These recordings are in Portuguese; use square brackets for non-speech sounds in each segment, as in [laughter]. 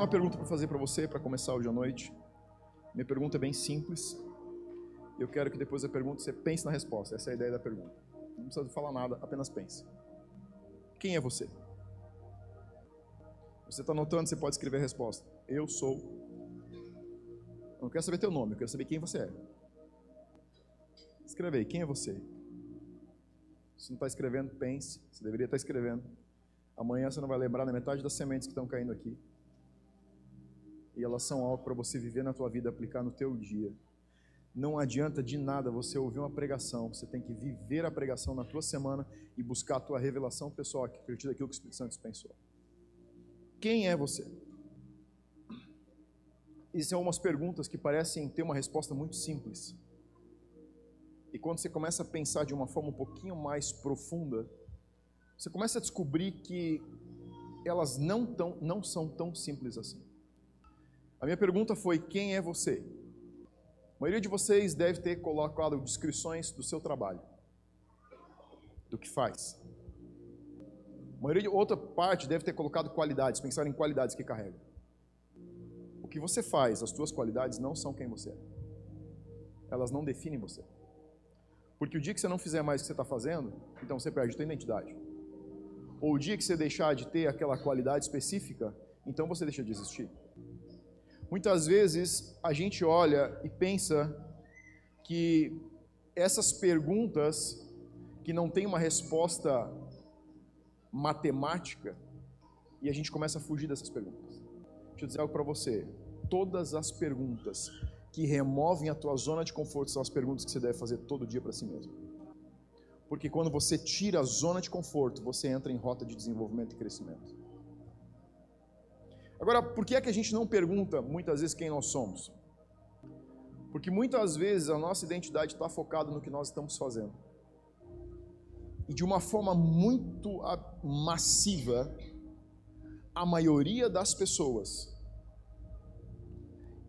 tenho uma pergunta para fazer para você para começar hoje à noite. Minha pergunta é bem simples. Eu quero que depois da pergunta você pense na resposta. Essa é a ideia da pergunta. Não precisa falar nada, apenas pense. Quem é você? Você está anotando, você pode escrever a resposta. Eu sou. Eu não quero saber teu nome, eu quero saber quem você é. Escreve aí, quem é você? Se não está escrevendo, pense. Você deveria estar escrevendo. Amanhã você não vai lembrar na metade das sementes que estão caindo aqui. E elas são algo para você viver na tua vida, aplicar no teu dia. Não adianta de nada você ouvir uma pregação. Você tem que viver a pregação na tua semana e buscar a tua revelação pessoal a partir daquilo que o Espírito Santo pensou. Quem é você? Existem algumas perguntas que parecem ter uma resposta muito simples. E quando você começa a pensar de uma forma um pouquinho mais profunda, você começa a descobrir que elas não, tão, não são tão simples assim. A minha pergunta foi: quem é você? A maioria de vocês deve ter colocado descrições do seu trabalho, do que faz. A maioria de outra parte deve ter colocado qualidades, pensar em qualidades que carrega. O que você faz, as suas qualidades não são quem você é. Elas não definem você. Porque o dia que você não fizer mais o que você está fazendo, então você perde a sua identidade ou o dia que você deixar de ter aquela qualidade específica, então você deixa de existir. Muitas vezes a gente olha e pensa que essas perguntas que não têm uma resposta matemática e a gente começa a fugir dessas perguntas. Deixa eu dizer algo para você. Todas as perguntas que removem a tua zona de conforto são as perguntas que você deve fazer todo dia para si mesmo. Porque quando você tira a zona de conforto, você entra em rota de desenvolvimento e crescimento. Agora, por que é que a gente não pergunta muitas vezes quem nós somos? Porque muitas vezes a nossa identidade está focada no que nós estamos fazendo. E de uma forma muito massiva, a maioria das pessoas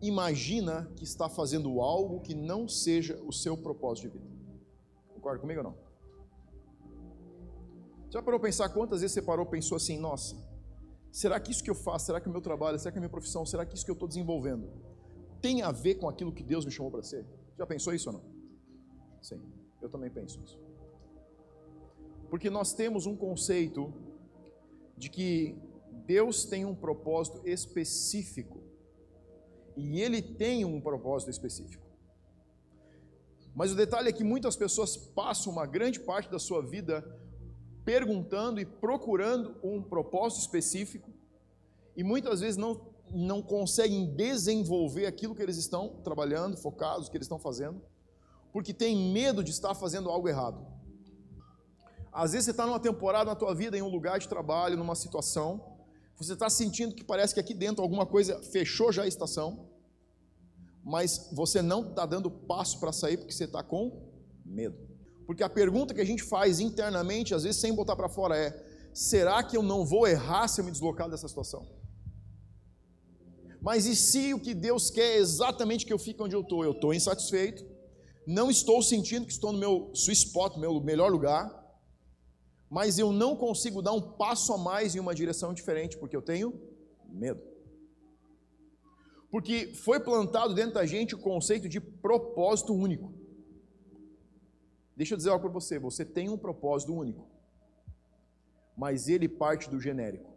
imagina que está fazendo algo que não seja o seu propósito de vida. Concorda comigo ou não? Já parou a pensar quantas vezes você parou e pensou assim, nossa, será que isso que eu faço, será que o meu trabalho, será que a minha profissão, será que isso que eu estou desenvolvendo tem a ver com aquilo que Deus me chamou para ser? Já pensou isso ou não? Sim, eu também penso isso. Porque nós temos um conceito de que Deus tem um propósito específico. E Ele tem um propósito específico. Mas o detalhe é que muitas pessoas passam uma grande parte da sua vida perguntando e procurando um propósito específico e muitas vezes não, não conseguem desenvolver aquilo que eles estão trabalhando, focados, que eles estão fazendo, porque tem medo de estar fazendo algo errado. Às vezes você está numa temporada na tua vida, em um lugar de trabalho, numa situação, você está sentindo que parece que aqui dentro alguma coisa fechou já a estação, mas você não está dando passo para sair porque você está com medo. Porque a pergunta que a gente faz internamente, às vezes sem botar para fora, é: será que eu não vou errar se eu me deslocar dessa situação? Mas e se o que Deus quer é exatamente que eu fique onde eu estou? Eu estou insatisfeito, não estou sentindo que estou no meu sweet spot, meu melhor lugar, mas eu não consigo dar um passo a mais em uma direção diferente, porque eu tenho medo. Porque foi plantado dentro da gente o conceito de propósito único. Deixa eu dizer algo para você: você tem um propósito único, mas ele parte do genérico.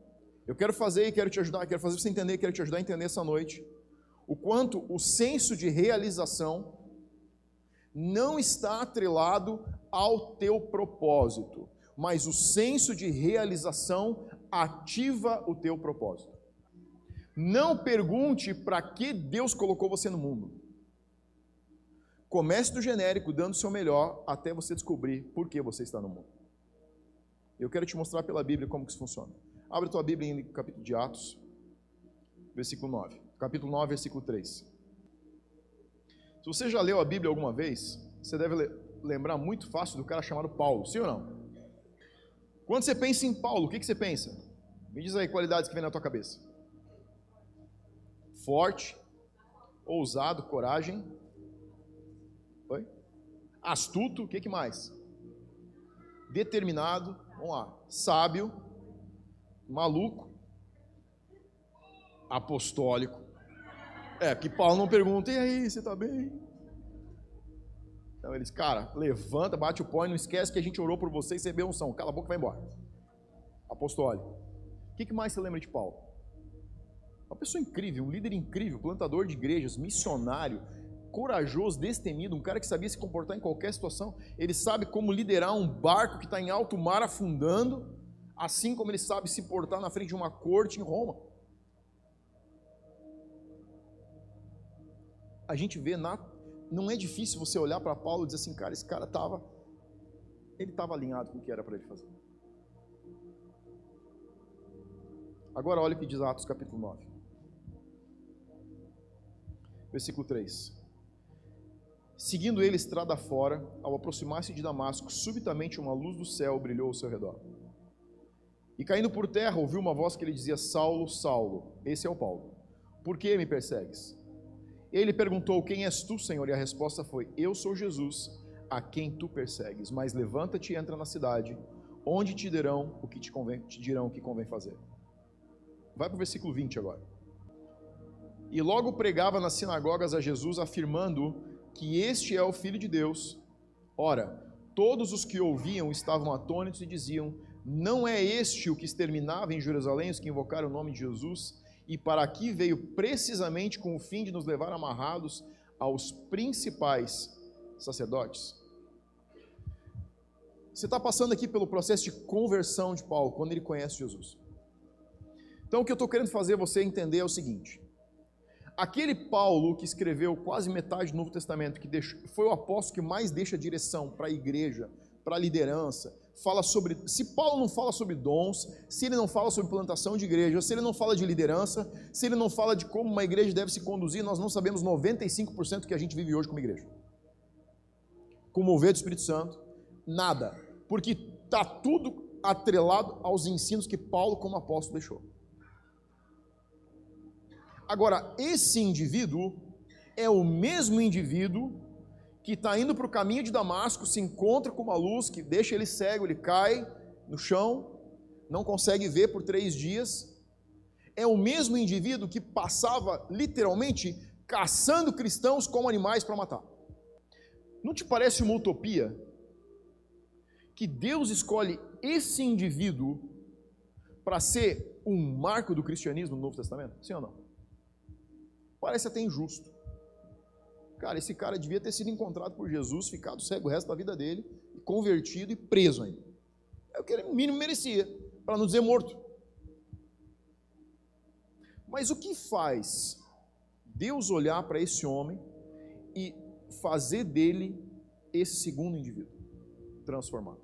Eu quero fazer e quero te ajudar, quero fazer você entender, quero te ajudar a entender essa noite o quanto o senso de realização não está atrelado ao teu propósito, mas o senso de realização ativa o teu propósito. Não pergunte para que Deus colocou você no mundo. Comece do genérico, dando o seu melhor, até você descobrir por que você está no mundo. Eu quero te mostrar pela Bíblia como que isso funciona. Abre tua Bíblia em capítulo de Atos, versículo 9. Capítulo 9, versículo 3. Se você já leu a Bíblia alguma vez, você deve lembrar muito fácil do cara chamado Paulo, sim ou não? Quando você pensa em Paulo, o que, que você pensa? Me diz aí qualidades que vem na tua cabeça. Forte, ousado, coragem? Astuto, o que, que mais? Determinado, vamos lá. Sábio, maluco. apostólico. É, que Paulo não pergunta, e aí, você está bem? Então eles, cara, levanta, bate o pó e não esquece que a gente orou por você e recebeu unção. Cala a boca e vai embora. Apostólico. O que mais você lembra de Paulo? Uma pessoa incrível, um líder incrível, plantador de igrejas, missionário, corajoso, destemido, um cara que sabia se comportar em qualquer situação. Ele sabe como liderar um barco que está em alto mar afundando, assim como ele sabe se portar na frente de uma corte em Roma. A gente vê na não é difícil você olhar para Paulo e dizer assim, cara, esse cara estava ele estava alinhado com o que era para ele fazer. Agora olha o que diz Atos capítulo 9. Versículo 3. Seguindo ele estrada fora, ao aproximar-se de Damasco, subitamente uma luz do céu brilhou ao seu redor. E caindo por terra, ouviu uma voz que lhe dizia: Saulo, Saulo, esse é o Paulo. Por que me persegues? Ele perguntou: Quem és tu, Senhor? E a resposta foi: Eu sou Jesus, a quem tu persegues. Mas levanta-te e entra na cidade, onde te dirão o que te convém, te dirão o que convém fazer. Vai para o versículo 20 agora. E logo pregava nas sinagogas a Jesus, afirmando que este é o Filho de Deus. Ora, todos os que ouviam estavam atônitos e diziam: Não é este o que exterminava em Jerusalém os que invocaram o nome de Jesus? E para aqui veio precisamente com o fim de nos levar amarrados aos principais sacerdotes. Você está passando aqui pelo processo de conversão de Paulo, quando ele conhece Jesus. Então, o que eu estou querendo fazer você entender é o seguinte: aquele Paulo que escreveu quase metade do Novo Testamento, que deixou, foi o apóstolo que mais deixa direção para a igreja, para a liderança, fala sobre. Se Paulo não fala sobre dons, se ele não fala sobre plantação de igreja, se ele não fala de liderança, se ele não fala de como uma igreja deve se conduzir, nós não sabemos 95% que a gente vive hoje como igreja. Com o mover do Espírito Santo, nada. Porque está tudo atrelado aos ensinos que Paulo, como apóstolo, deixou. Agora, esse indivíduo é o mesmo indivíduo que está indo para o caminho de Damasco, se encontra com uma luz que deixa ele cego, ele cai no chão, não consegue ver por três dias. É o mesmo indivíduo que passava literalmente caçando cristãos como animais para matar. Não te parece uma utopia que Deus escolhe esse indivíduo para ser um marco do cristianismo no Novo Testamento? Sim ou não? Parece até injusto. Cara, esse cara devia ter sido encontrado por Jesus, ficado cego o resto da vida dele, convertido e preso ainda. É o que ele mínimo merecia, para não dizer morto. Mas o que faz Deus olhar para esse homem e fazer dele esse segundo indivíduo transformado?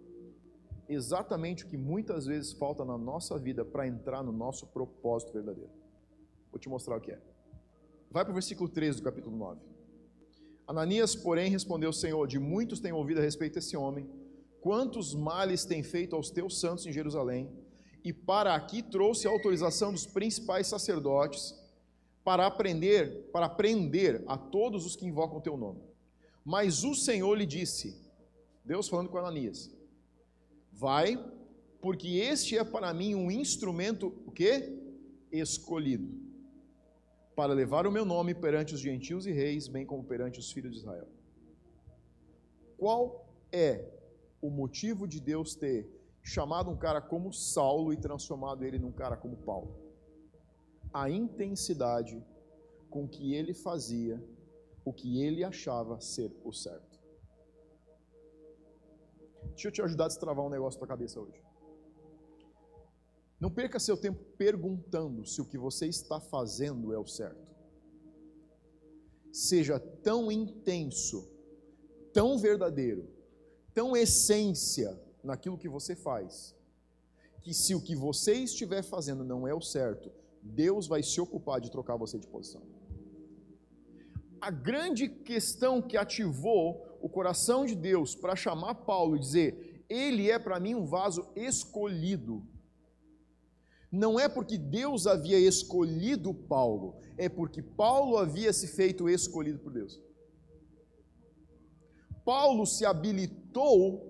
Exatamente o que muitas vezes falta na nossa vida para entrar no nosso propósito verdadeiro. Vou te mostrar o que é. Vai para o versículo 13 do capítulo 9. Ananias, porém, respondeu: Senhor, de muitos tenho ouvido a respeito desse homem, quantos males tem feito aos teus santos em Jerusalém, e para aqui trouxe a autorização dos principais sacerdotes para aprender, para prender a todos os que invocam o teu nome. Mas o Senhor lhe disse, Deus falando com Ananias: Vai, porque este é para mim um instrumento o quê? Escolhido para levar o meu nome perante os gentios e reis, bem como perante os filhos de Israel. Qual é o motivo de Deus ter chamado um cara como Saulo e transformado ele num cara como Paulo? A intensidade com que ele fazia o que ele achava ser o certo. Deixa eu te ajudar a destravar um negócio na tua cabeça hoje. Não perca seu tempo perguntando se o que você está fazendo é o certo. Seja tão intenso, tão verdadeiro, tão essência naquilo que você faz, que se o que você estiver fazendo não é o certo, Deus vai se ocupar de trocar você de posição. A grande questão que ativou o coração de Deus para chamar Paulo e dizer: Ele é para mim um vaso escolhido não é porque Deus havia escolhido Paulo, é porque Paulo havia se feito escolhido por Deus. Paulo se habilitou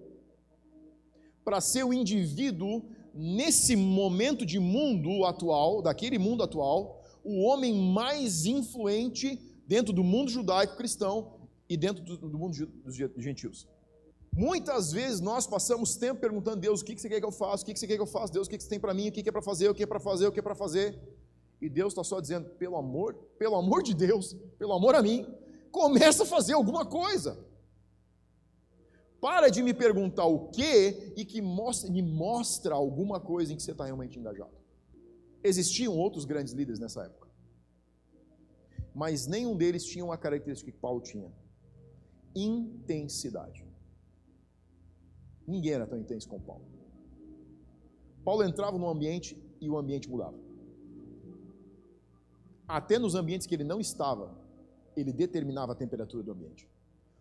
para ser o indivíduo nesse momento de mundo atual, daquele mundo atual, o homem mais influente dentro do mundo judaico cristão e dentro do, do mundo dos gentios. Muitas vezes nós passamos tempo perguntando a Deus: o que você quer que eu faça? O que você quer que eu faça? Deus, o que você tem para mim? O que é para fazer? O que é para fazer? O que é para fazer? E Deus está só dizendo: pelo amor, pelo amor de Deus, pelo amor a mim, começa a fazer alguma coisa. Para de me perguntar o que e que mostra, me mostra alguma coisa em que você está realmente engajado. Existiam outros grandes líderes nessa época, mas nenhum deles tinha uma característica que Paulo tinha: intensidade. Ninguém era tão intenso como Paulo. Paulo entrava num ambiente e o ambiente mudava. Até nos ambientes que ele não estava, ele determinava a temperatura do ambiente.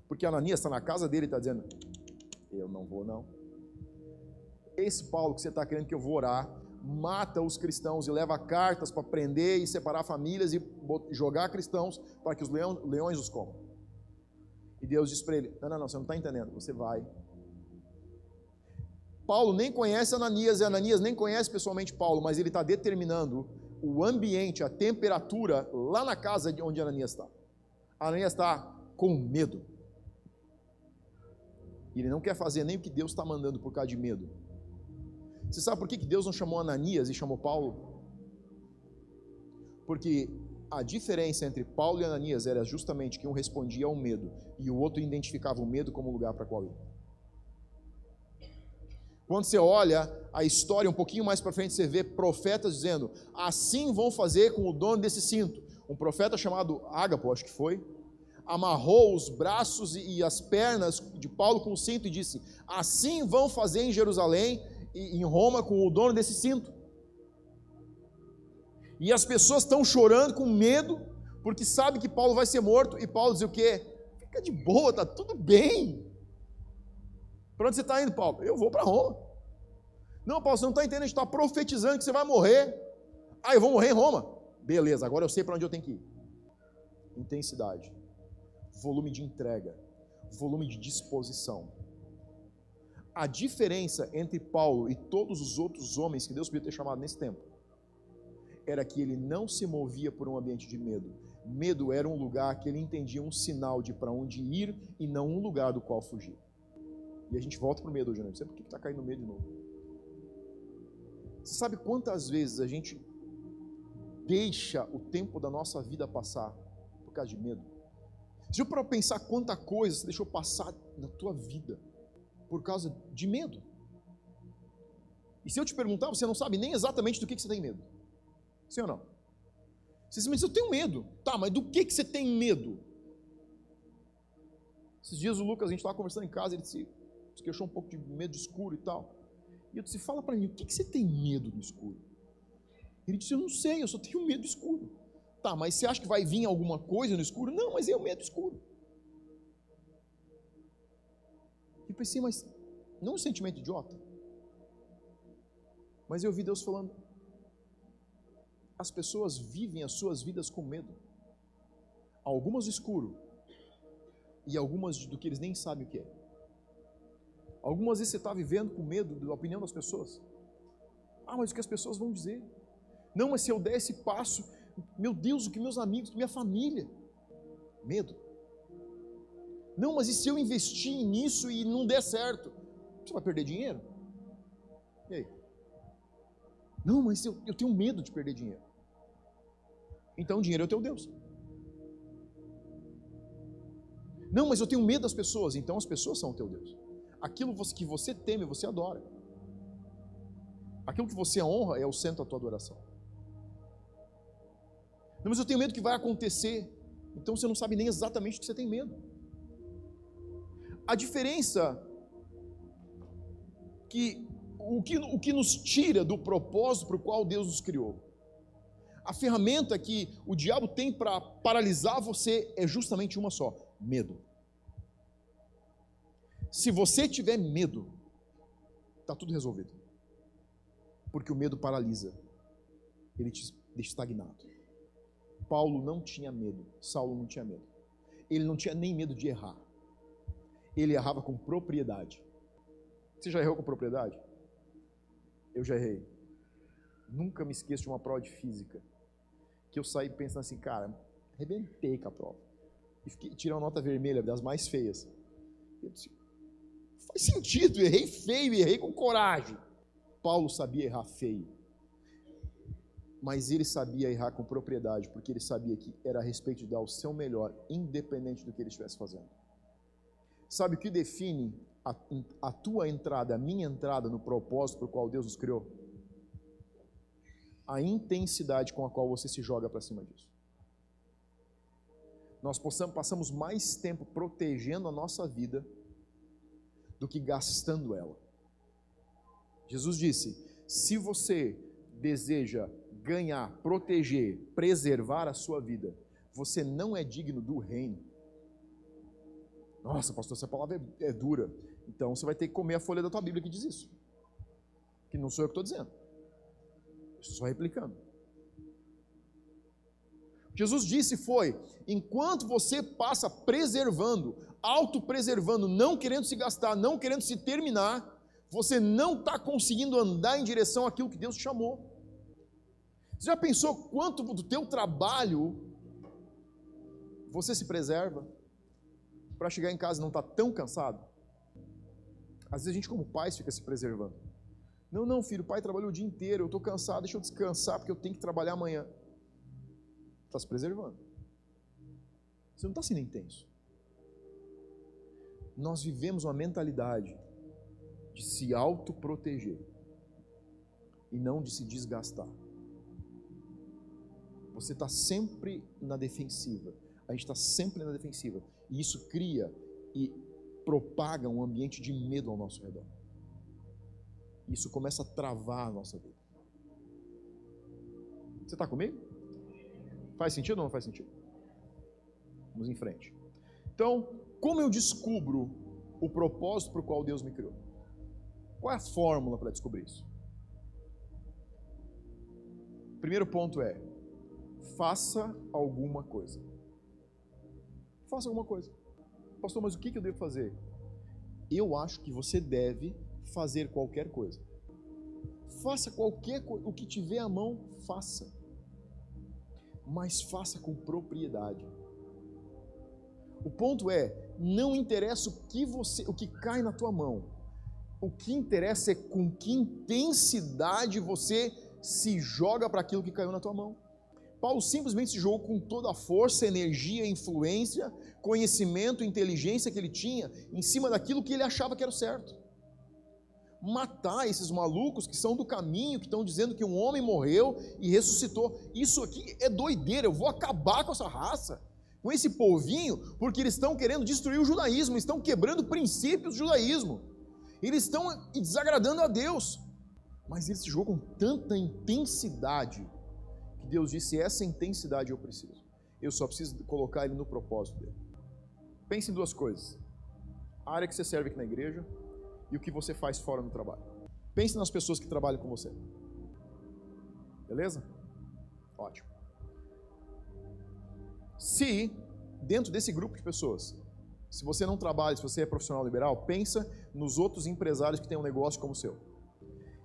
Porque Ananias está na casa dele e está dizendo: Eu não vou, não. Esse Paulo que você está querendo que eu vou orar, mata os cristãos e leva cartas para prender e separar famílias e jogar cristãos para que os leões os comam. E Deus diz para ele: Não, não, não, você não está entendendo. Você vai, Paulo nem conhece Ananias e Ananias nem conhece pessoalmente Paulo, mas ele está determinando o ambiente, a temperatura lá na casa onde Ananias está. Ananias está com medo. Ele não quer fazer nem o que Deus está mandando por causa de medo. Você sabe por que Deus não chamou Ananias e chamou Paulo? Porque a diferença entre Paulo e Ananias era justamente que um respondia ao medo e o outro identificava o medo como lugar para qual ir. Quando você olha a história um pouquinho mais para frente, você vê profetas dizendo: assim vão fazer com o dono desse cinto. Um profeta chamado Ágapo, acho que foi, amarrou os braços e as pernas de Paulo com o cinto e disse: assim vão fazer em Jerusalém e em Roma com o dono desse cinto. E as pessoas estão chorando com medo, porque sabe que Paulo vai ser morto, e Paulo diz o quê? Fica de boa, tá tudo bem. Para onde você está indo, Paulo? Eu vou para Roma. Não, Paulo, você não está entendendo, a gente está profetizando que você vai morrer. Ah, eu vou morrer em Roma. Beleza, agora eu sei para onde eu tenho que ir. Intensidade, volume de entrega, volume de disposição. A diferença entre Paulo e todos os outros homens que Deus podia ter chamado nesse tempo era que ele não se movia por um ambiente de medo. Medo era um lugar que ele entendia um sinal de para onde ir e não um lugar do qual fugir. E a gente volta para o medo hoje, né? Não sei por que está caindo medo de novo. Você sabe quantas vezes a gente deixa o tempo da nossa vida passar por causa de medo? Você para pensar quanta coisa você deixou passar na tua vida por causa de medo? E se eu te perguntar, você não sabe nem exatamente do que, que você tem medo. Sim ou não? Você diz, eu tenho medo. Tá, mas do que, que você tem medo? Esses dias o Lucas, a gente estava conversando em casa, ele disse, se queixou um pouco de medo de escuro e tal. E eu disse: Fala para mim, o que, que você tem medo do escuro? Ele disse: Eu não sei, eu só tenho medo do escuro. Tá, mas você acha que vai vir alguma coisa no escuro? Não, mas é o medo escuro. E pensei, mas não um sentimento idiota? Mas eu ouvi Deus falando: as pessoas vivem as suas vidas com medo. Algumas do escuro e algumas do que eles nem sabem o que é. Algumas vezes você está vivendo com medo da opinião das pessoas. Ah, mas o que as pessoas vão dizer? Não, mas se eu der esse passo, meu Deus, o que meus amigos, minha família. Medo. Não, mas e se eu investir nisso e não der certo? Você vai perder dinheiro? E aí? Não, mas eu, eu tenho medo de perder dinheiro. Então dinheiro é o teu Deus. Não, mas eu tenho medo das pessoas. Então as pessoas são o teu Deus. Aquilo que você teme, você adora. Aquilo que você honra é o centro da tua adoração. Não, mas eu tenho medo que vai acontecer. Então você não sabe nem exatamente o que você tem medo. A diferença que o que, o que nos tira do propósito para o qual Deus nos criou. A ferramenta que o diabo tem para paralisar você é justamente uma só: medo. Se você tiver medo, está tudo resolvido. Porque o medo paralisa, ele te deixa estagnado. Paulo não tinha medo, Saulo não tinha medo. Ele não tinha nem medo de errar. Ele errava com propriedade. Você já errou com propriedade? Eu já errei. Nunca me esqueço de uma prova de física que eu saí pensando assim, cara, arrebentei com a prova. E fiquei tirando nota vermelha, das mais feias. Eu disse, faz sentido, errei feio, errei com coragem. Paulo sabia errar feio. Mas ele sabia errar com propriedade, porque ele sabia que era a respeito de dar o seu melhor, independente do que ele estivesse fazendo. Sabe o que define a, a tua entrada, a minha entrada no propósito para o qual Deus nos criou? A intensidade com a qual você se joga para cima disso. Nós possamos, passamos mais tempo protegendo a nossa vida do que gastando ela. Jesus disse: se você deseja ganhar, proteger, preservar a sua vida, você não é digno do reino. Nossa, pastor, essa palavra é, é dura. Então você vai ter que comer a folha da tua Bíblia que diz isso. Que não sou eu que estou dizendo. Estou só replicando. Jesus disse foi: enquanto você passa preservando, autopreservando, não querendo se gastar, não querendo se terminar, você não está conseguindo andar em direção àquilo que Deus te chamou. Você já pensou quanto do teu trabalho você se preserva para chegar em casa e não estar tá tão cansado? Às vezes a gente, como pais, fica se preservando. Não, não, filho, o pai trabalhou o dia inteiro, eu estou cansado, deixa eu descansar porque eu tenho que trabalhar amanhã. Está se preservando. Você não está sendo intenso. Nós vivemos uma mentalidade de se autoproteger e não de se desgastar. Você está sempre na defensiva. A gente está sempre na defensiva. E isso cria e propaga um ambiente de medo ao nosso redor. Isso começa a travar a nossa vida. Você está comigo? Faz sentido ou não faz sentido? Vamos em frente. Então, como eu descubro o propósito para o qual Deus me criou? Qual é a fórmula para descobrir isso? Primeiro ponto é: faça alguma coisa. Faça alguma coisa. Pastor, mas o que eu devo fazer? Eu acho que você deve fazer qualquer coisa. Faça qualquer coisa, o que tiver à mão, faça. Mas faça com propriedade. O ponto é, não interessa o que você, o que cai na tua mão. O que interessa é com que intensidade você se joga para aquilo que caiu na tua mão. Paulo simplesmente se jogou com toda a força, energia, influência, conhecimento, inteligência que ele tinha em cima daquilo que ele achava que era o certo. Matar esses malucos que são do caminho, que estão dizendo que um homem morreu e ressuscitou. Isso aqui é doideira, eu vou acabar com essa raça, com esse povinho, porque eles estão querendo destruir o judaísmo, estão quebrando princípios do judaísmo. Eles estão desagradando a Deus. Mas ele se jogou com tanta intensidade Deus disse: essa intensidade eu preciso. Eu só preciso colocar ele no propósito dele. Pense em duas coisas: a área que você serve aqui na igreja e o que você faz fora no trabalho. Pense nas pessoas que trabalham com você. Beleza? Ótimo. Se dentro desse grupo de pessoas, se você não trabalha, se você é profissional liberal, pensa nos outros empresários que têm um negócio como o seu.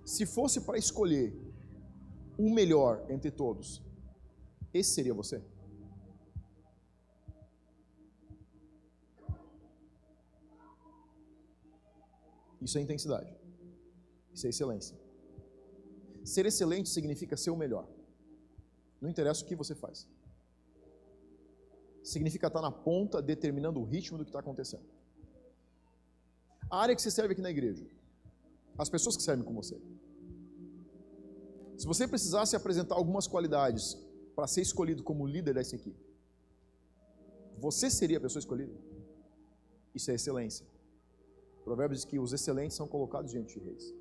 Se fosse para escolher o melhor entre todos, esse seria você? Isso é intensidade. Isso é excelência. Ser excelente significa ser o melhor. Não interessa o que você faz. Significa estar na ponta, determinando o ritmo do que está acontecendo. A área que você serve aqui na igreja. As pessoas que servem com você. Se você precisasse apresentar algumas qualidades para ser escolhido como líder dessa equipe, você seria a pessoa escolhida? Isso é excelência. O provérbio diz que os excelentes são colocados diante de reis.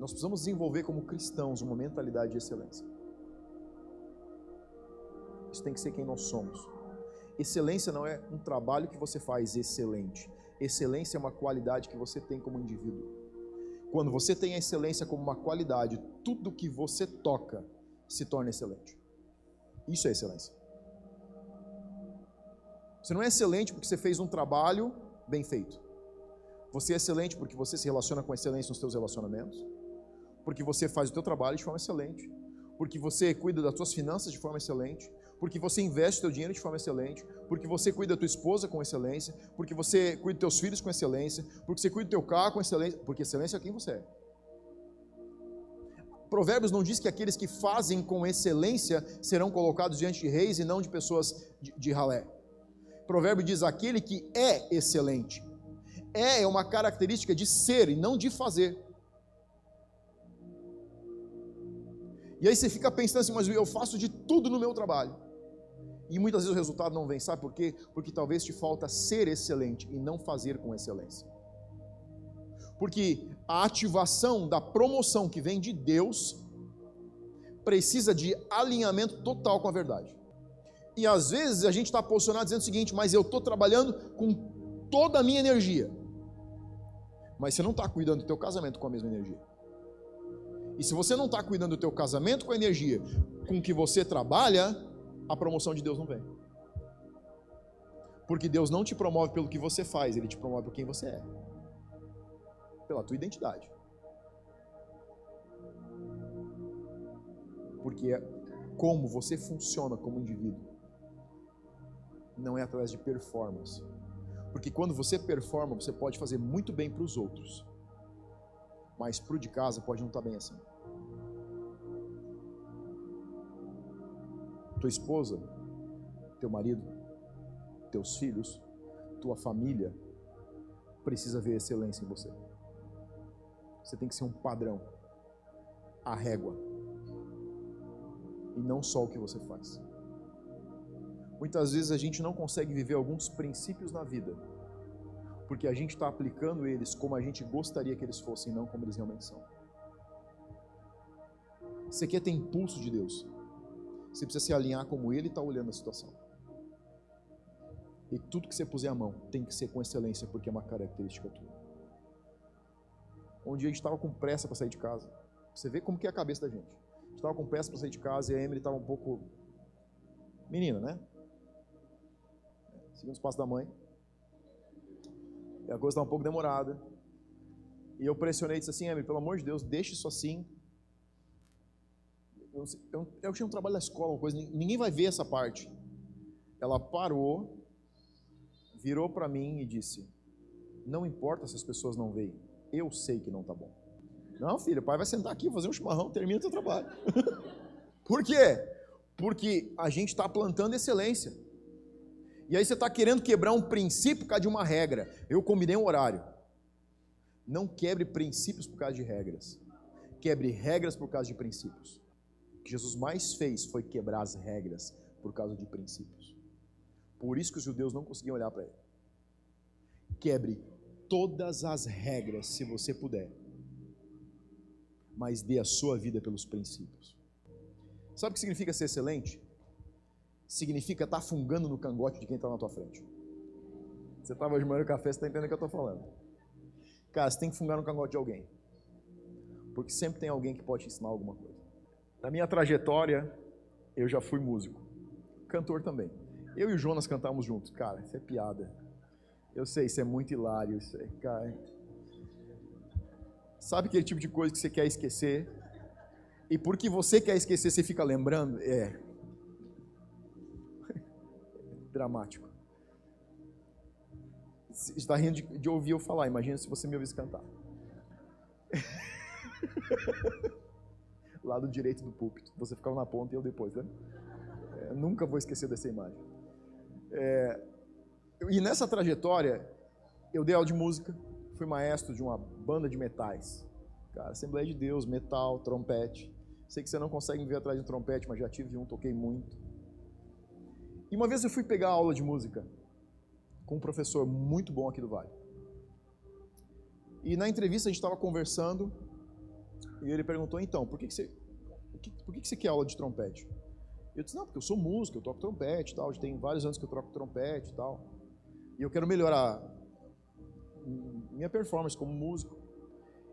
Nós precisamos desenvolver como cristãos uma mentalidade de excelência. Isso tem que ser quem nós somos. Excelência não é um trabalho que você faz excelente. Excelência é uma qualidade que você tem como indivíduo. Quando você tem a excelência como uma qualidade, tudo que você toca se torna excelente. Isso é excelência. Você não é excelente porque você fez um trabalho bem feito. Você é excelente porque você se relaciona com excelência nos seus relacionamentos, porque você faz o teu trabalho de forma excelente, porque você cuida das suas finanças de forma excelente, porque você investe seu dinheiro de forma excelente, porque você cuida da tua esposa com excelência, porque você cuida dos teus filhos com excelência, porque você cuida do teu carro com excelência, porque excelência é quem você é. Provérbios não diz que aqueles que fazem com excelência serão colocados diante de reis e não de pessoas de, de ralé. Provérbio diz aquele que é excelente. É é uma característica de ser e não de fazer. E aí você fica pensando assim, mas eu faço de tudo no meu trabalho. E muitas vezes o resultado não vem, sabe por quê? Porque talvez te falta ser excelente e não fazer com excelência. Porque a ativação da promoção que vem de Deus precisa de alinhamento total com a verdade. E às vezes a gente está posicionado dizendo o seguinte: mas eu estou trabalhando com toda a minha energia. Mas você não está cuidando do teu casamento com a mesma energia. E se você não está cuidando do teu casamento com a energia com que você trabalha, a promoção de Deus não vem. Porque Deus não te promove pelo que você faz, Ele te promove por quem você é. Pela tua identidade. Porque é como você funciona como indivíduo. Não é através de performance. Porque quando você performa, você pode fazer muito bem para os outros. Mas para o de casa pode não estar tá bem assim. Tua esposa, teu marido, teus filhos, tua família precisa ver excelência em você. Você tem que ser um padrão, a régua, e não só o que você faz. Muitas vezes a gente não consegue viver alguns princípios na vida, porque a gente está aplicando eles como a gente gostaria que eles fossem, não como eles realmente são. Você quer ter impulso de Deus, você precisa se alinhar como ele está olhando a situação. E tudo que você puser a mão tem que ser com excelência, porque é uma característica tua. Um dia a gente estava com pressa para sair de casa. Você vê como que é a cabeça da gente. A gente estava com pressa para sair de casa e a Emily estava um pouco. Menina, né? Segundo os passos da mãe. E a coisa estava um pouco demorada. E eu pressionei e disse assim: Emily, pelo amor de Deus, deixe isso assim eu, eu, eu tinha um trabalho na escola, uma coisa, ninguém vai ver essa parte. Ela parou, virou para mim e disse: Não importa se as pessoas não veem, eu sei que não está bom. Não, filho, o pai vai sentar aqui, fazer um chimarrão, termina o seu trabalho. [laughs] Por quê? Porque a gente está plantando excelência. E aí você está querendo quebrar um princípio por causa de uma regra. Eu combinei um horário. Não quebre princípios por causa de regras. Quebre regras por causa de princípios que Jesus mais fez foi quebrar as regras por causa de princípios. Por isso que os judeus não conseguiam olhar para ele. Quebre todas as regras se você puder, mas dê a sua vida pelos princípios. Sabe o que significa ser excelente? Significa estar tá fungando no cangote de quem está na tua frente. Você estava de manhã no café, você está entendendo o que eu estou falando. Cara, você tem que fungar no cangote de alguém. Porque sempre tem alguém que pode te ensinar alguma coisa. Na minha trajetória, eu já fui músico, cantor também. Eu e o Jonas cantamos juntos. Cara, isso é piada. Eu sei, isso é muito hilário. Isso é, cara. Sabe aquele tipo de coisa que você quer esquecer? E porque você quer esquecer, você fica lembrando? É. [laughs] Dramático. Você está rindo de, de ouvir eu falar. Imagina se você me ouvisse cantar. [laughs] lado direito do púlpito. Você ficava na ponta e eu depois, né? É, nunca vou esquecer dessa imagem. É, e nessa trajetória, eu dei aula de música, fui maestro de uma banda de metais. Cara, Assembleia de Deus, metal, trompete. Sei que você não consegue me ver atrás de um trompete, mas já tive um, toquei muito. E uma vez eu fui pegar aula de música com um professor muito bom aqui do Vale. E na entrevista a gente estava conversando e ele perguntou, então, por que, que você por que, que você quer aula de trompete? Eu disse, não, porque eu sou músico, eu toco trompete e tal, já tem vários anos que eu troco trompete e tal. E eu quero melhorar minha performance como músico.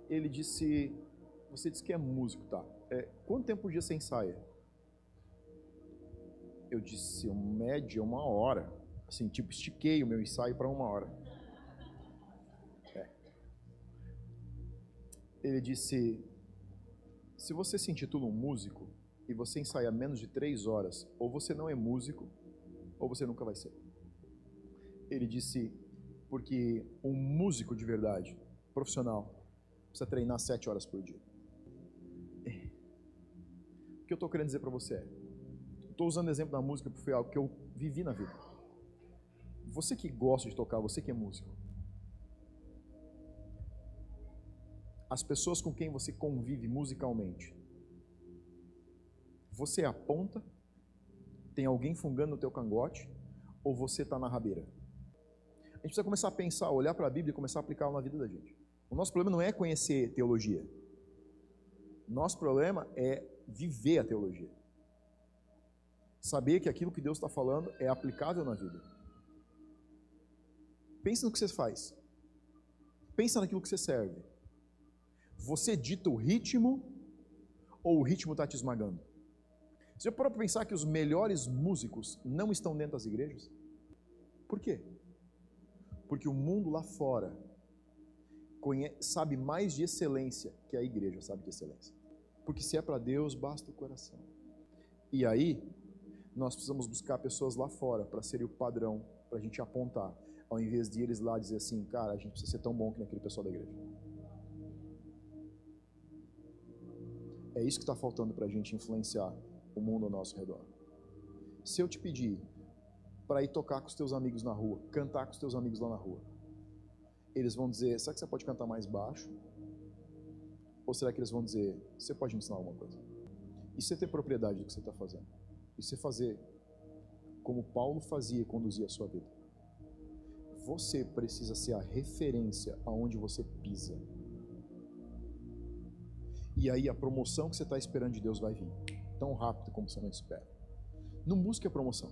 Ele disse, você disse que é músico, tá? É, quanto tempo por dia você ensaia? Eu disse, média uma hora. Assim, tipo, estiquei o meu ensaio para uma hora. É. Ele disse, se você se intitula um músico, e você ensaia menos de três horas, ou você não é músico, ou você nunca vai ser. Ele disse, porque um músico de verdade, profissional, precisa treinar sete horas por dia. O que eu estou querendo dizer para você é, estou usando o exemplo da música porque foi algo que eu vivi na vida. Você que gosta de tocar, você que é músico, as pessoas com quem você convive musicalmente, você aponta, tem alguém fungando no teu cangote, ou você está na rabeira? A gente precisa começar a pensar, olhar para a Bíblia e começar a aplicar na vida da gente. O nosso problema não é conhecer teologia. Nosso problema é viver a teologia. Saber que aquilo que Deus está falando é aplicável na vida. Pensa no que você faz. Pensa naquilo que você serve. Você dita o ritmo ou o ritmo está te esmagando? Você parou para pensar que os melhores músicos não estão dentro das igrejas? Por quê? Porque o mundo lá fora sabe mais de excelência que a igreja sabe de excelência. Porque se é para Deus, basta o coração. E aí, nós precisamos buscar pessoas lá fora para serem o padrão, para a gente apontar, ao invés de eles lá dizer assim, cara, a gente precisa ser tão bom que naquele pessoal da igreja. É isso que está faltando para a gente influenciar o mundo ao nosso redor. Se eu te pedir para ir tocar com os teus amigos na rua, cantar com os teus amigos lá na rua, eles vão dizer: será que você pode cantar mais baixo? Ou será que eles vão dizer: você pode me ensinar alguma coisa? E você ter propriedade do que você está fazendo? E você fazer como Paulo fazia e conduzia a sua vida? Você precisa ser a referência aonde você pisa. E aí a promoção que você está esperando de Deus vai vir tão rápido como você não espera. Não busque a promoção.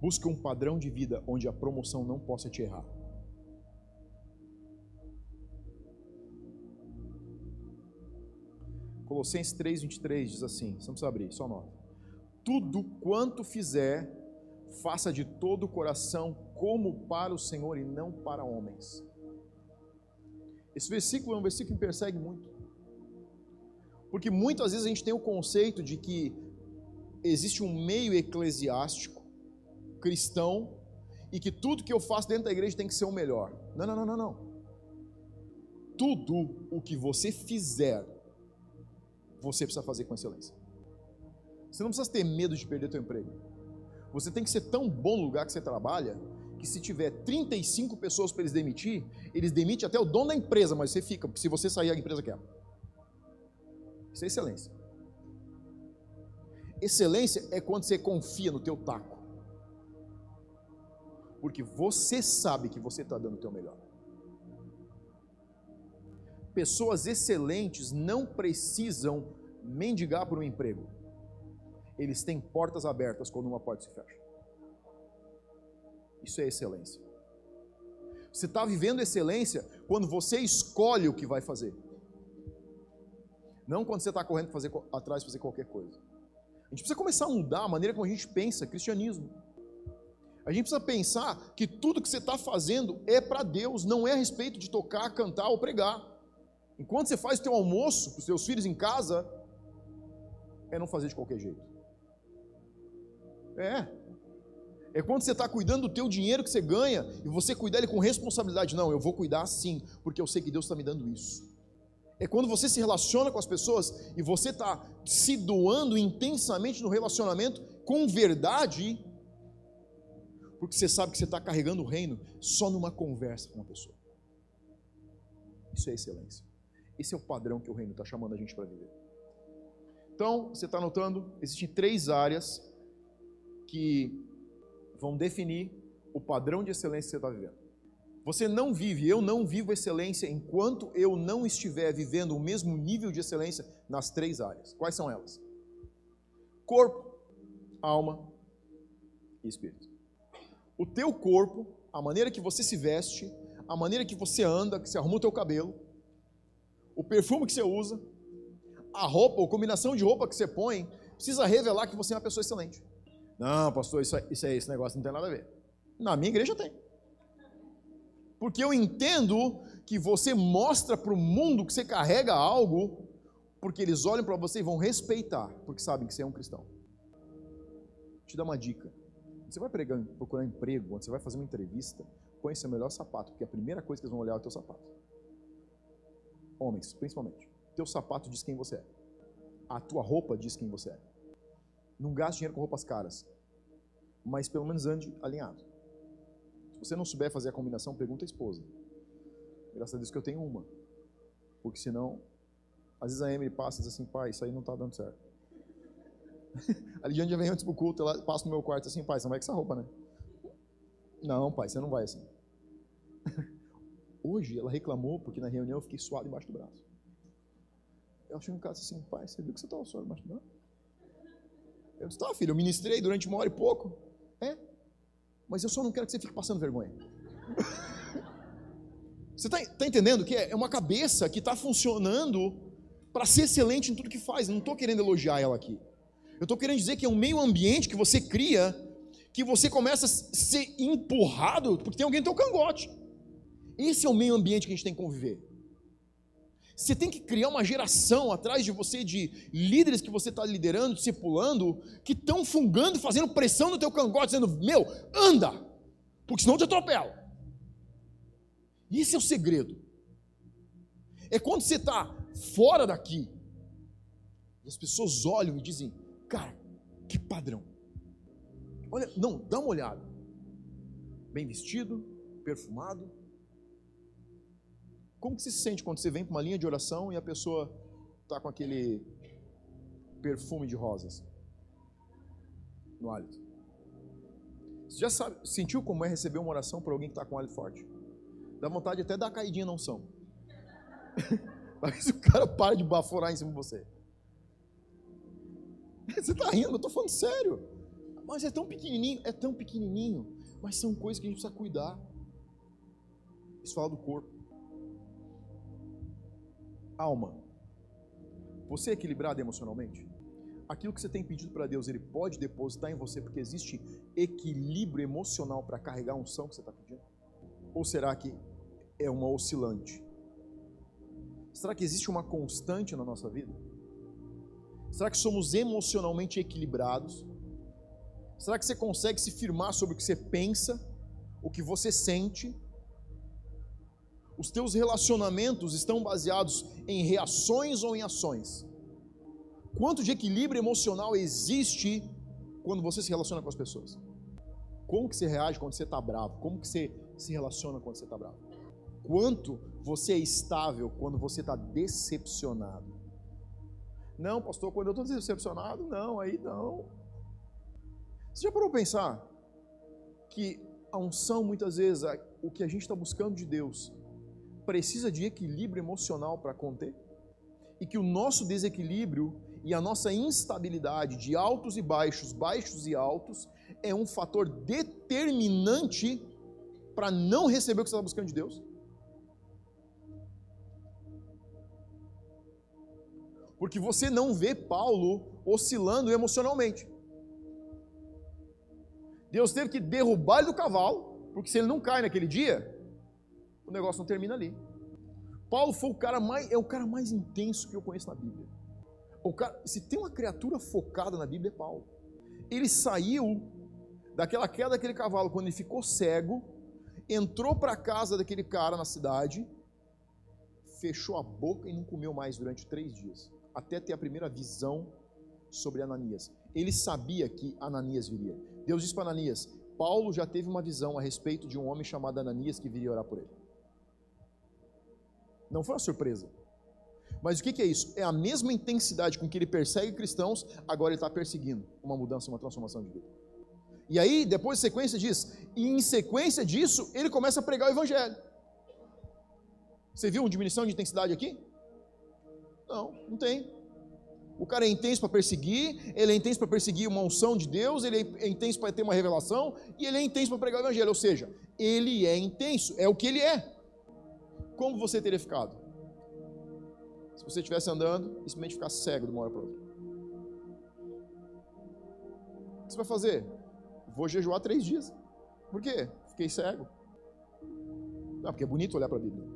Busque um padrão de vida onde a promoção não possa te errar. Colossenses 3,23 diz assim: você não precisa abrir, só nota. Tudo quanto fizer, faça de todo o coração, como para o Senhor e não para homens. Esse versículo é um versículo que me persegue muito. Porque muitas vezes a gente tem o conceito de que existe um meio eclesiástico, cristão, e que tudo que eu faço dentro da igreja tem que ser o melhor. Não, não, não, não, não. Tudo o que você fizer, você precisa fazer com excelência. Você não precisa ter medo de perder seu emprego. Você tem que ser tão bom no lugar que você trabalha que se tiver 35 pessoas para eles demitir, eles demitem até o dono da empresa, mas você fica, porque se você sair a empresa quebra. Isso é excelência. Excelência é quando você confia no teu taco. Porque você sabe que você está dando o teu melhor. Pessoas excelentes não precisam mendigar por um emprego. Eles têm portas abertas quando uma porta se fecha. Isso é excelência. Você está vivendo excelência quando você escolhe o que vai fazer. Não quando você está correndo fazer, atrás fazer qualquer coisa. A gente precisa começar a mudar a maneira como a gente pensa cristianismo. A gente precisa pensar que tudo que você está fazendo é para Deus, não é a respeito de tocar, cantar ou pregar. Enquanto você faz o teu almoço para os seus filhos em casa, é não fazer de qualquer jeito. É. É quando você está cuidando do teu dinheiro que você ganha e você cuidar ele com responsabilidade. Não, eu vou cuidar sim, porque eu sei que Deus está me dando isso é quando você se relaciona com as pessoas e você está se doando intensamente no relacionamento com verdade, porque você sabe que você está carregando o reino só numa conversa com uma pessoa. Isso é excelência. Esse é o padrão que o reino está chamando a gente para viver. Então, você está notando? Existem três áreas que vão definir o padrão de excelência que você está vivendo. Você não vive, eu não vivo excelência enquanto eu não estiver vivendo o mesmo nível de excelência nas três áreas. Quais são elas? Corpo, alma e espírito. O teu corpo, a maneira que você se veste, a maneira que você anda, que você arruma o teu cabelo, o perfume que você usa, a roupa, a combinação de roupa que você põe, precisa revelar que você é uma pessoa excelente. Não, pastor, isso, isso é esse negócio não tem nada a ver. Na minha igreja tem. Porque eu entendo que você mostra para o mundo que você carrega algo Porque eles olham para você e vão respeitar, porque sabem que você é um cristão. Vou te dar uma dica. Você vai pregar, procurar emprego, você vai fazer uma entrevista, põe seu melhor sapato, porque a primeira coisa que eles vão olhar é o teu sapato. Homens, principalmente. Teu sapato diz quem você é. A tua roupa diz quem você é. Não gaste dinheiro com roupas caras, mas pelo menos ande alinhado. Você não souber fazer a combinação, pergunta a esposa. Graças a Deus que eu tenho uma. Porque senão, às vezes a Emily passa e diz assim, pai, isso aí não está dando certo. [laughs] a Lidiane já vem antes pro culto, ela passa no meu quarto assim, pai, você não vai com essa roupa, né? Não, pai, você não vai assim. [laughs] Hoje ela reclamou porque na reunião eu fiquei suado embaixo do braço. Eu achei um caso assim, pai, você viu que você estava suado embaixo do braço? Eu disse, tá, filho, eu ministrei durante uma hora e pouco. É, mas eu só não quero que você fique passando vergonha. [laughs] você está tá entendendo que é, é uma cabeça que está funcionando para ser excelente em tudo que faz. Não estou querendo elogiar ela aqui. Eu estou querendo dizer que é um meio ambiente que você cria que você começa a ser empurrado porque tem alguém no teu cangote. Esse é o meio ambiente que a gente tem que conviver. Você tem que criar uma geração atrás de você de líderes que você está liderando, discipulando, que estão fungando, fazendo pressão no teu cangote, dizendo: Meu, anda, porque senão eu te atropelo. Esse é o segredo. É quando você está fora daqui, e as pessoas olham e dizem: Cara, que padrão. Olha, não, dá uma olhada. Bem vestido, perfumado. Como que se sente quando você vem para uma linha de oração e a pessoa está com aquele perfume de rosas no hálito? Você já sabe, sentiu como é receber uma oração para alguém que está com hálito forte? Dá vontade até dar caidinha na unção. [laughs] Mas o cara para de baforar em cima de você. [laughs] Você está rindo, eu estou falando sério. Mas é tão pequenininho, é tão pequenininho, mas são coisas que a gente precisa cuidar. Isso fala do corpo. Alma. Você é equilibrado emocionalmente? Aquilo que você tem pedido para Deus, Ele pode depositar em você porque existe equilíbrio emocional para carregar a unção que você está pedindo? Ou será que é uma oscilante? Será que existe uma constante na nossa vida? Será que somos emocionalmente equilibrados? Será que você consegue se firmar sobre o que você pensa, o que você sente? Os teus relacionamentos estão baseados em reações ou em ações? Quanto de equilíbrio emocional existe quando você se relaciona com as pessoas? Como que você reage quando você está bravo? Como que você se relaciona quando você está bravo? Quanto você é estável quando você está decepcionado? Não, pastor, quando eu estou decepcionado, não, aí não. Você já parou para pensar que a unção, muitas vezes, o que a gente está buscando de Deus, precisa de equilíbrio emocional para conter? E que o nosso desequilíbrio e a nossa instabilidade de altos e baixos, baixos e altos, é um fator determinante para não receber o que você está buscando de Deus? Porque você não vê Paulo oscilando emocionalmente. Deus teve que derrubar ele do cavalo, porque se ele não cai naquele dia, o negócio não termina ali. Paulo foi o cara mais, é o cara mais intenso que eu conheço na Bíblia. Cara, se tem uma criatura focada na Bíblia é Paulo. Ele saiu daquela queda daquele cavalo quando ele ficou cego, entrou para a casa daquele cara na cidade, fechou a boca e não comeu mais durante três dias, até ter a primeira visão sobre Ananias. Ele sabia que Ananias viria. Deus disse para Ananias: Paulo já teve uma visão a respeito de um homem chamado Ananias que viria orar por ele. Não foi uma surpresa. Mas o que é isso? É a mesma intensidade com que ele persegue cristãos, agora ele está perseguindo uma mudança, uma transformação de vida. E aí, depois, sequência diz, e em sequência disso, ele começa a pregar o evangelho. Você viu uma diminuição de intensidade aqui? Não, não tem. O cara é intenso para perseguir, ele é intenso para perseguir uma unção de Deus, ele é intenso para ter uma revelação e ele é intenso para pregar o evangelho. Ou seja, ele é intenso, é o que ele é. Como você teria ficado? Se você estivesse andando e simplesmente ficasse cego de uma hora para outra. O que você vai fazer? Vou jejuar três dias. Por quê? Fiquei cego. Não, porque é bonito olhar para a Bíblia.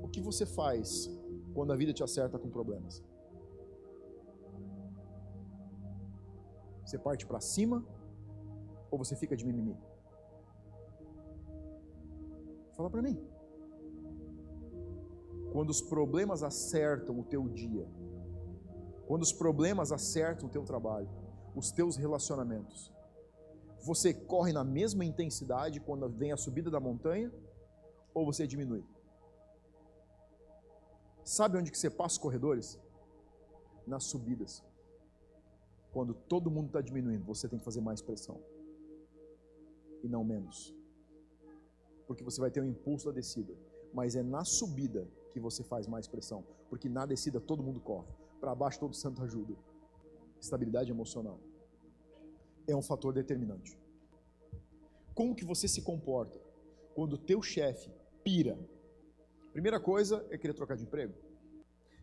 O que você faz quando a vida te acerta com problemas? Você parte para cima ou você fica de mimimi? Fala para mim. Quando os problemas acertam o teu dia, quando os problemas acertam o teu trabalho, os teus relacionamentos, você corre na mesma intensidade quando vem a subida da montanha ou você diminui? Sabe onde que você passa os corredores? Nas subidas. Quando todo mundo está diminuindo, você tem que fazer mais pressão. E não menos. Porque você vai ter um impulso da descida. Mas é na subida que você faz mais pressão. Porque na descida todo mundo corre. Para baixo todo santo ajuda. Estabilidade emocional. É um fator determinante. Como que você se comporta quando o teu chefe pira? Primeira coisa é querer trocar de emprego.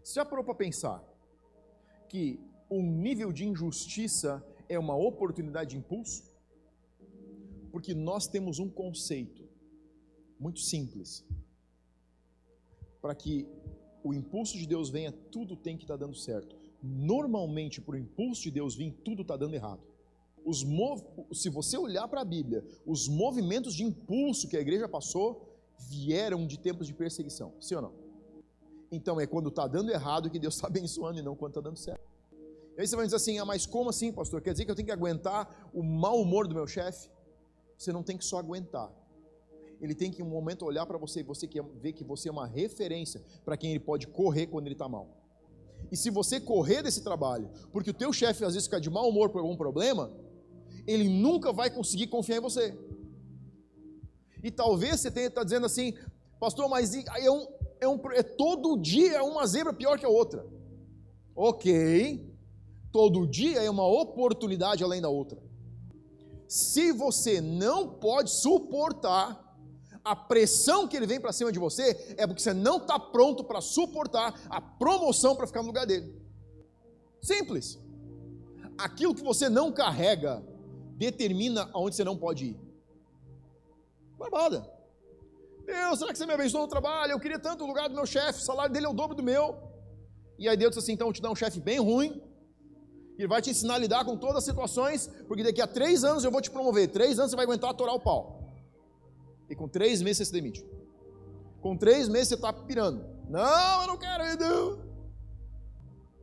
Você já parou para pensar que um nível de injustiça é uma oportunidade de impulso? Porque nós temos um conceito muito simples. Para que o impulso de Deus venha, tudo tem que estar tá dando certo. Normalmente, por impulso de Deus vir, tudo está dando errado. Os mov... Se você olhar para a Bíblia, os movimentos de impulso que a igreja passou vieram de tempos de perseguição, sim ou não? Então é quando está dando errado que Deus está [laughs] abençoando e não quando está dando certo. E aí você vai dizer assim: ah, mas como assim, pastor? Quer dizer que eu tenho que aguentar o mau humor do meu chefe? Você não tem que só aguentar. Ele tem que em um momento olhar para você e você ver que você é uma referência para quem ele pode correr quando ele está mal. E se você correr desse trabalho, porque o teu chefe às vezes fica de mau humor por algum problema, ele nunca vai conseguir confiar em você. E talvez você tenha estar tá dizendo assim, pastor, mas é, um, é, um, é todo dia é uma zebra pior que a outra. Ok, Todo dia é uma oportunidade além da outra. Se você não pode suportar a pressão que ele vem para cima de você, é porque você não está pronto para suportar a promoção para ficar no lugar dele. Simples. Aquilo que você não carrega determina aonde você não pode ir. Barbada. Deus, será que você me abençoou no trabalho? Eu queria tanto o lugar do meu chefe, o salário dele é o dobro do meu. E aí Deus disse assim: então eu te dar um chefe bem ruim, ele vai te ensinar a lidar com todas as situações, porque daqui a três anos eu vou te promover. Três anos você vai aguentar atorar o pau. E com três meses você se demite. Com três meses você está pirando. Não, eu não quero, não.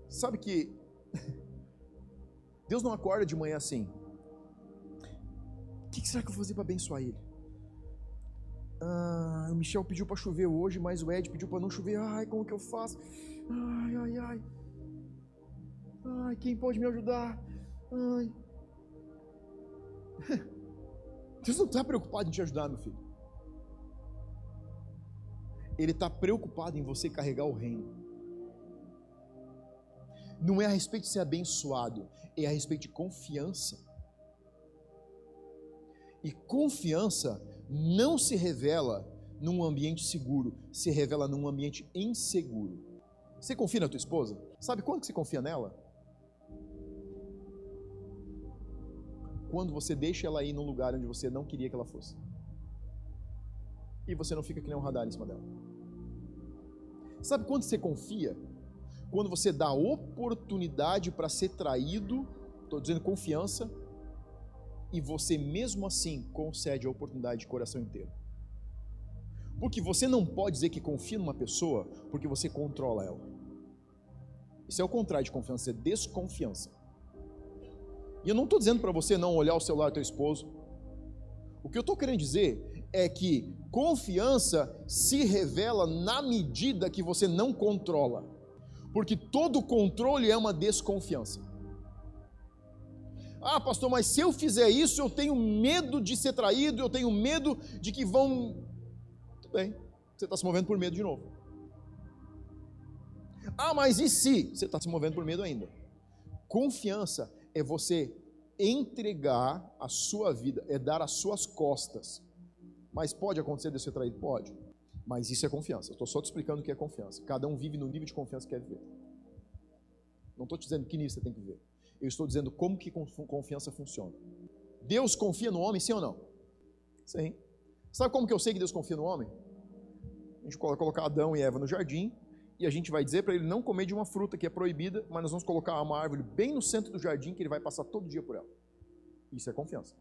Sabe que [laughs] Deus não acorda de manhã assim. O que será que eu vou fazer para abençoar ele? Ah, o Michel pediu para chover hoje, mas o Ed pediu para não chover. Ai, como que eu faço? Ai, ai, ai. Ai, quem pode me ajudar? Ai. [laughs] Deus não está preocupado em te ajudar, meu filho. Ele está preocupado em você carregar o reino. Não é a respeito de ser abençoado, é a respeito de confiança. E confiança não se revela num ambiente seguro, se revela num ambiente inseguro. Você confia na tua esposa? Sabe quando que você confia nela? quando você deixa ela ir num lugar onde você não queria que ela fosse. E você não fica que nem um radar em cima dela. Sabe quando você confia? Quando você dá oportunidade para ser traído, estou dizendo confiança, e você mesmo assim concede a oportunidade de coração inteiro. Porque você não pode dizer que confia numa pessoa porque você controla ela. Isso é o contrário de confiança, é desconfiança. E eu não estou dizendo para você não olhar o celular do teu esposo. O que eu estou querendo dizer é que confiança se revela na medida que você não controla. Porque todo controle é uma desconfiança. Ah, pastor, mas se eu fizer isso, eu tenho medo de ser traído, eu tenho medo de que vão. Tudo bem, você está se movendo por medo de novo. Ah, mas e se? Você está se movendo por medo ainda. Confiança é você entregar a sua vida, é dar as suas costas. Mas pode acontecer de ser traído? Pode. Mas isso é confiança. Estou só te explicando o que é confiança. Cada um vive no nível de confiança que quer viver. Não estou te dizendo que nível você tem que viver. Eu estou dizendo como que confiança funciona. Deus confia no homem, sim ou não? Sim. Sabe como que eu sei que Deus confia no homem? A gente coloca Adão e Eva no jardim e a gente vai dizer para ele não comer de uma fruta que é proibida, mas nós vamos colocar uma árvore bem no centro do jardim que ele vai passar todo dia por ela. Isso é confiança.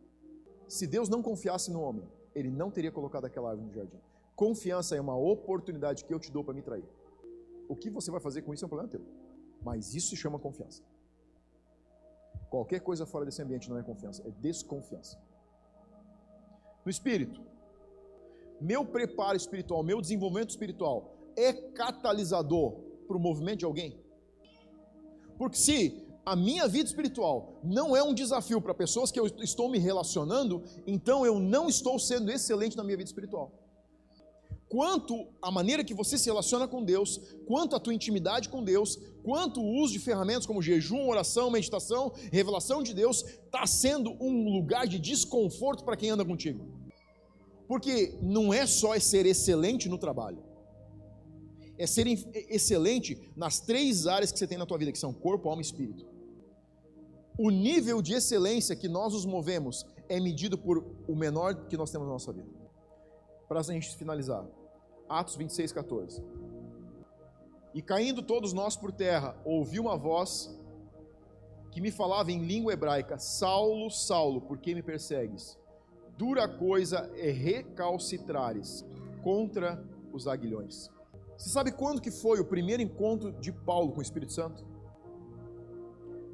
Se Deus não confiasse no homem, ele não teria colocado aquela árvore no jardim. Confiança é uma oportunidade que eu te dou para me trair. O que você vai fazer com isso é um problema teu. Mas isso se chama confiança. Qualquer coisa fora desse ambiente não é confiança, é desconfiança. No espírito, meu preparo espiritual, meu desenvolvimento espiritual é catalisador para o movimento de alguém? Porque se a minha vida espiritual não é um desafio para pessoas que eu estou me relacionando, então eu não estou sendo excelente na minha vida espiritual. Quanto a maneira que você se relaciona com Deus, quanto a tua intimidade com Deus, quanto o uso de ferramentas como jejum, oração, meditação, revelação de Deus, está sendo um lugar de desconforto para quem anda contigo. Porque não é só ser excelente no trabalho é ser excelente nas três áreas que você tem na tua vida, que são corpo, alma e espírito. O nível de excelência que nós nos movemos é medido por o menor que nós temos na nossa vida. Para a gente finalizar, Atos 26, 14. E caindo todos nós por terra, ouvi uma voz que me falava em língua hebraica: Saulo, Saulo, por que me persegues? Dura coisa é recalcitrares contra os aguilhões. Você sabe quando que foi o primeiro encontro de Paulo com o Espírito Santo?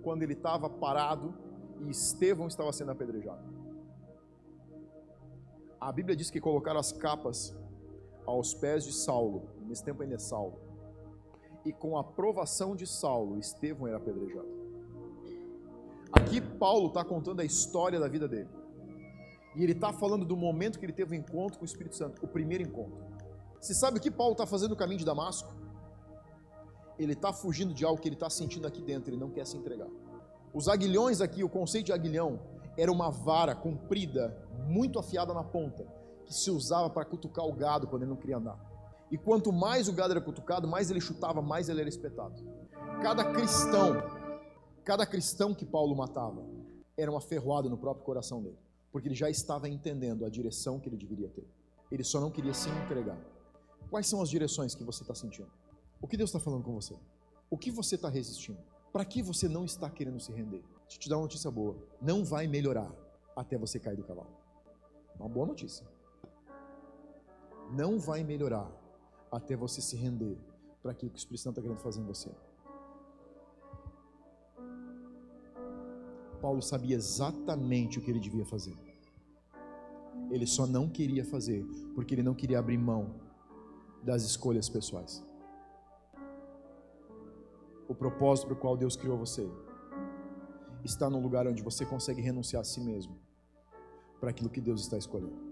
Quando ele estava parado e Estevão estava sendo apedrejado. A Bíblia diz que colocaram as capas aos pés de Saulo, nesse tempo ainda é Saulo. E com a aprovação de Saulo, Estevão era apedrejado. Aqui Paulo está contando a história da vida dele. E ele está falando do momento que ele teve o um encontro com o Espírito Santo, o primeiro encontro. Você sabe o que Paulo está fazendo no caminho de Damasco? Ele está fugindo de algo que ele está sentindo aqui dentro, ele não quer se entregar. Os aguilhões aqui, o conceito de aguilhão, era uma vara comprida, muito afiada na ponta, que se usava para cutucar o gado quando ele não queria andar. E quanto mais o gado era cutucado, mais ele chutava, mais ele era espetado. Cada cristão, cada cristão que Paulo matava, era uma ferroada no próprio coração dele, porque ele já estava entendendo a direção que ele deveria ter. Ele só não queria se entregar. Quais são as direções que você está sentindo? O que Deus está falando com você? O que você está resistindo? Para que você não está querendo se render? Deixa eu te dar uma notícia boa. Não vai melhorar até você cair do cavalo. Uma boa notícia. Não vai melhorar até você se render para aquilo que o Espírito Santo está querendo fazer em você. Paulo sabia exatamente o que ele devia fazer. Ele só não queria fazer porque ele não queria abrir mão das escolhas pessoais. O propósito para o qual Deus criou você está num lugar onde você consegue renunciar a si mesmo para aquilo que Deus está escolhendo.